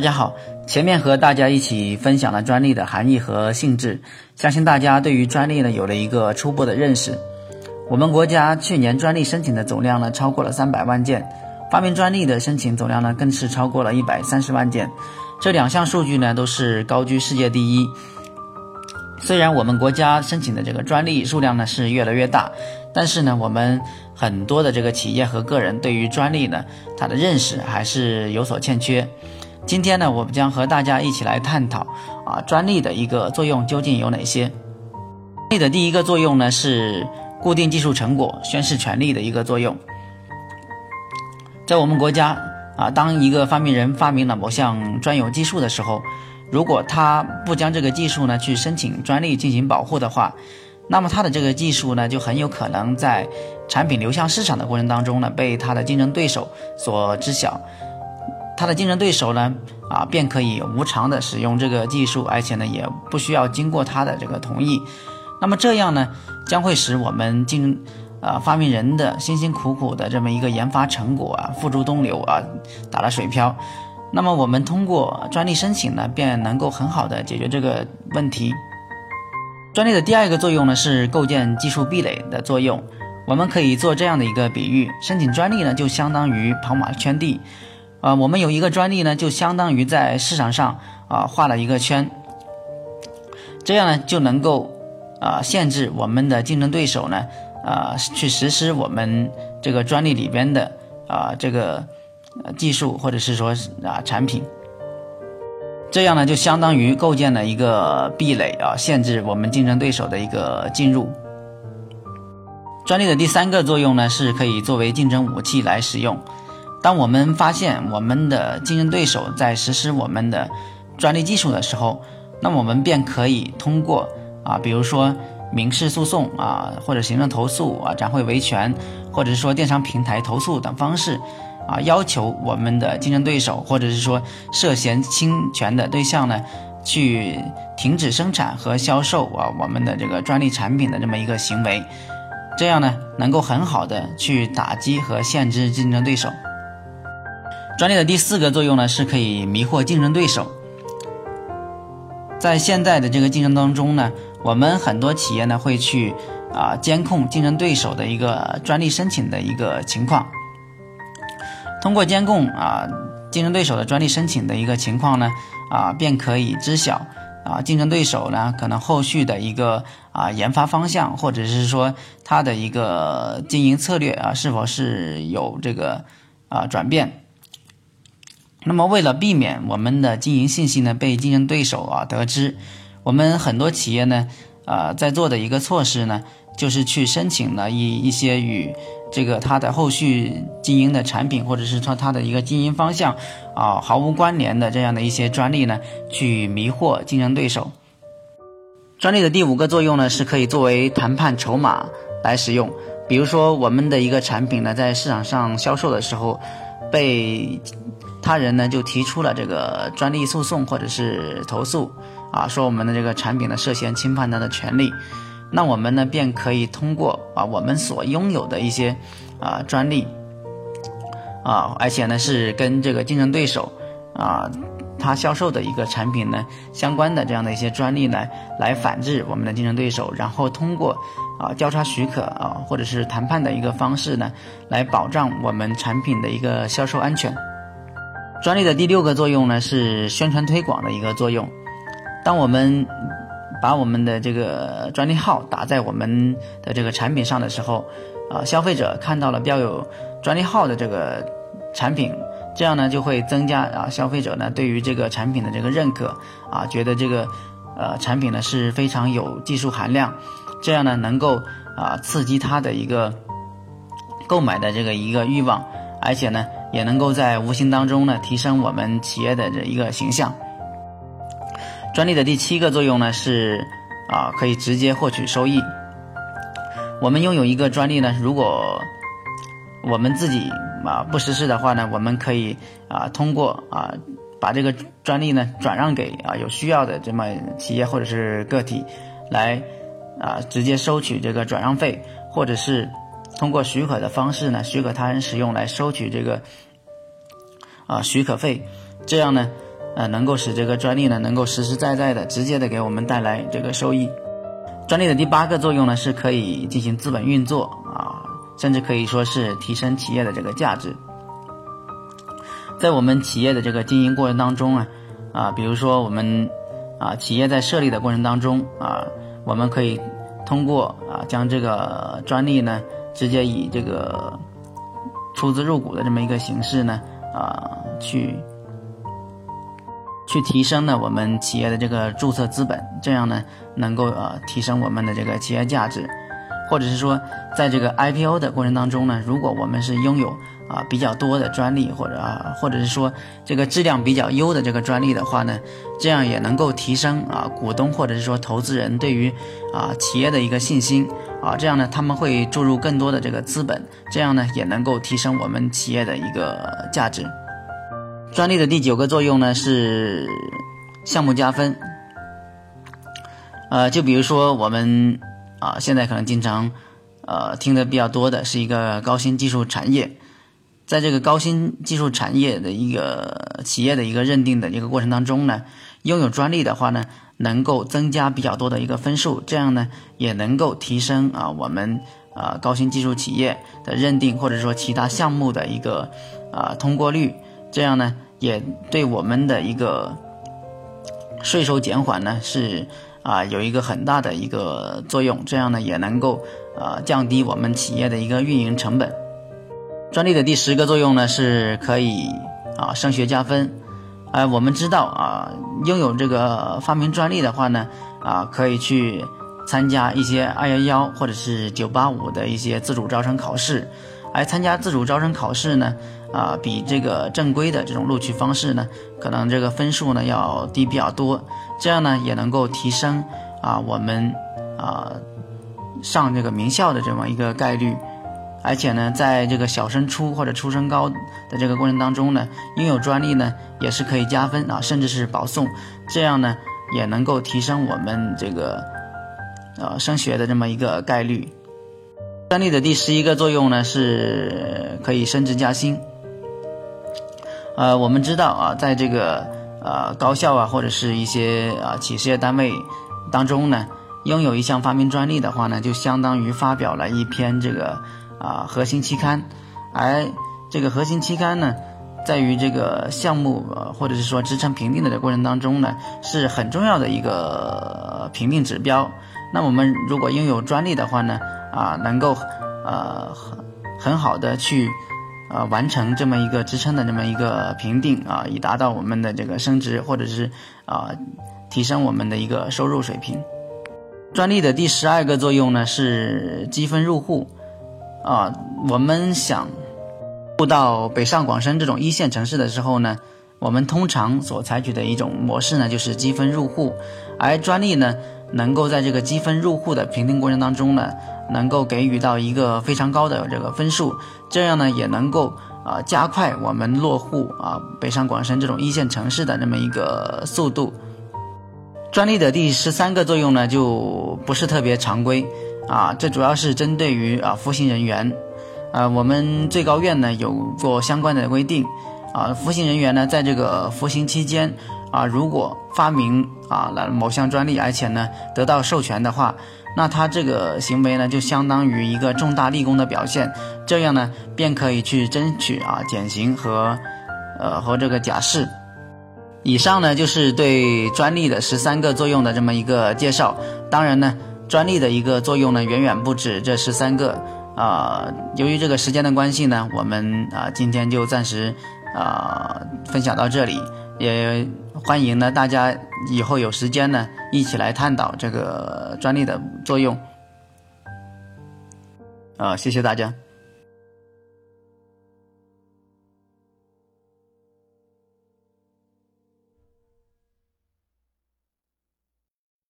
大家好，前面和大家一起分享了专利的含义和性质，相信大家对于专利呢有了一个初步的认识。我们国家去年专利申请的总量呢超过了三百万件，发明专利的申请总量呢更是超过了一百三十万件，这两项数据呢都是高居世界第一。虽然我们国家申请的这个专利数量呢是越来越大，但是呢我们很多的这个企业和个人对于专利呢它的认识还是有所欠缺。今天呢，我们将和大家一起来探讨啊，专利的一个作用究竟有哪些？专利的第一个作用呢是固定技术成果、宣示权利的一个作用。在我们国家啊，当一个发明人发明了某项专有技术的时候，如果他不将这个技术呢去申请专利进行保护的话，那么他的这个技术呢就很有可能在产品流向市场的过程当中呢被他的竞争对手所知晓。他的竞争对手呢，啊，便可以无偿的使用这个技术，而且呢，也不需要经过他的这个同意。那么这样呢，将会使我们竞，啊，发明人的辛辛苦苦的这么一个研发成果啊，付诸东流啊，打了水漂。那么我们通过专利申请呢，便能够很好的解决这个问题。专利的第二个作用呢，是构建技术壁垒的作用。我们可以做这样的一个比喻：申请专利呢，就相当于跑马圈地。啊，我们有一个专利呢，就相当于在市场上啊画了一个圈，这样呢就能够啊限制我们的竞争对手呢啊去实施我们这个专利里边的啊这个技术或者是说啊产品，这样呢就相当于构建了一个壁垒啊，限制我们竞争对手的一个进入。专利的第三个作用呢，是可以作为竞争武器来使用。当我们发现我们的竞争对手在实施我们的专利技术的时候，那我们便可以通过啊，比如说民事诉讼啊，或者行政投诉啊，展会维权，或者是说电商平台投诉等方式啊，要求我们的竞争对手或者是说涉嫌侵权的对象呢，去停止生产和销售啊我们的这个专利产品的这么一个行为，这样呢，能够很好的去打击和限制竞争对手。专利的第四个作用呢，是可以迷惑竞争对手。在现在的这个竞争当中呢，我们很多企业呢会去啊监控竞争对手的一个专利申请的一个情况。通过监控啊竞争对手的专利申请的一个情况呢，啊便可以知晓啊竞争对手呢可能后续的一个啊研发方向，或者是说他的一个经营策略啊是否是有这个啊转变。那么，为了避免我们的经营信息呢被竞争对手啊得知，我们很多企业呢，啊，在做的一个措施呢，就是去申请了一一些与这个它的后续经营的产品，或者是说它的一个经营方向啊毫无关联的这样的一些专利呢，去迷惑竞争对手。专利的第五个作用呢，是可以作为谈判筹码来使用。比如说，我们的一个产品呢，在市场上销售的时候，被他人呢就提出了这个专利诉讼或者是投诉，啊，说我们的这个产品呢涉嫌侵犯他的权利，那我们呢便可以通过啊我们所拥有的一些啊专利，啊，而且呢是跟这个竞争对手啊他销售的一个产品呢相关的这样的一些专利呢来反制我们的竞争对手，然后通过啊交叉许可啊或者是谈判的一个方式呢来保障我们产品的一个销售安全。专利的第六个作用呢是宣传推广的一个作用。当我们把我们的这个专利号打在我们的这个产品上的时候，啊，消费者看到了标有专利号的这个产品，这样呢就会增加啊消费者呢对于这个产品的这个认可，啊，觉得这个呃产品呢是非常有技术含量，这样呢能够啊刺激他的一个购买的这个一个欲望，而且呢。也能够在无形当中呢提升我们企业的这一个形象。专利的第七个作用呢是啊可以直接获取收益。我们拥有一个专利呢，如果我们自己啊不实施的话呢，我们可以啊通过啊把这个专利呢转让给啊有需要的这么企业或者是个体，来啊直接收取这个转让费，或者是。通过许可的方式呢，许可他人使用来收取这个啊许可费，这样呢呃，能够使这个专利呢能够实实在在的、直接的给我们带来这个收益。专利的第八个作用呢，是可以进行资本运作，甚至可以说是提升企业的这个价值。在我们企业的这个经营过程当中啊，啊，比如说我们啊企业在设立的过程当中啊，我们可以通过啊将这个专利呢直接以这个出资入股的这么一个形式呢啊去。去提升呢我们企业的这个注册资本，这样呢能够呃提升我们的这个企业价值，或者是说在这个 IPO 的过程当中呢，如果我们是拥有啊比较多的专利，或者啊或者是说这个质量比较优的这个专利的话呢，这样也能够提升啊股东或者是说投资人对于啊企业的一个信心啊，这样呢他们会注入更多的这个资本，这样呢也能够提升我们企业的一个价值。专利的第九个作用呢是项目加分，呃，就比如说我们啊现在可能经常呃听的比较多的是一个高新技术产业，在这个高新技术产业的一个企业的一个认定的一个过程当中呢，拥有专利的话呢，能够增加比较多的一个分数，这样呢也能够提升啊我们啊高新技术企业的认定或者说其他项目的一个啊通过率。这样呢，也对我们的一个税收减缓呢是啊有一个很大的一个作用。这样呢，也能够啊降低我们企业的一个运营成本。专利的第十个作用呢，是可以啊升学加分。哎，我们知道啊，拥有这个发明专利的话呢，啊可以去参加一些二幺幺或者是九八五的一些自主招生考试。而参加自主招生考试呢。啊，比这个正规的这种录取方式呢，可能这个分数呢要低比较多，这样呢也能够提升啊我们啊上这个名校的这么一个概率，而且呢，在这个小升初或者初升高的这个过程当中呢，拥有专利呢也是可以加分啊，甚至是保送，这样呢也能够提升我们这个呃升学的这么一个概率。专利的第十一个作用呢，是可以升职加薪。呃，我们知道啊，在这个呃高校啊，或者是一些啊企事业单位当中呢，拥有一项发明专利的话呢，就相当于发表了一篇这个啊核心期刊，而这个核心期刊呢，在于这个项目或者是说职称评定的这过程当中呢，是很重要的一个评定指标。那我们如果拥有专利的话呢，啊，能够呃很很好的去。呃，完成这么一个支撑的这么一个评定啊，以达到我们的这个升值或者是啊提升我们的一个收入水平。专利的第十二个作用呢是积分入户啊，我们想入到北上广深这种一线城市的时候呢，我们通常所采取的一种模式呢就是积分入户，而专利呢能够在这个积分入户的评定过程当中呢。能够给予到一个非常高的这个分数，这样呢也能够啊加快我们落户啊北上广深这种一线城市的那么一个速度。专利的第十三个作用呢就不是特别常规啊，这主要是针对于啊服刑人员，呃我们最高院呢有过相关的规定啊，服刑人员呢在这个服刑期间啊如果发明啊了某项专利，而且呢得到授权的话。那他这个行为呢，就相当于一个重大立功的表现，这样呢，便可以去争取啊减刑和，呃和这个假释。以上呢就是对专利的十三个作用的这么一个介绍。当然呢，专利的一个作用呢远远不止这十三个啊。由于这个时间的关系呢，我们啊今天就暂时啊分享到这里，也欢迎呢大家。以后有时间呢，一起来探讨这个专利的作用。啊，谢谢大家。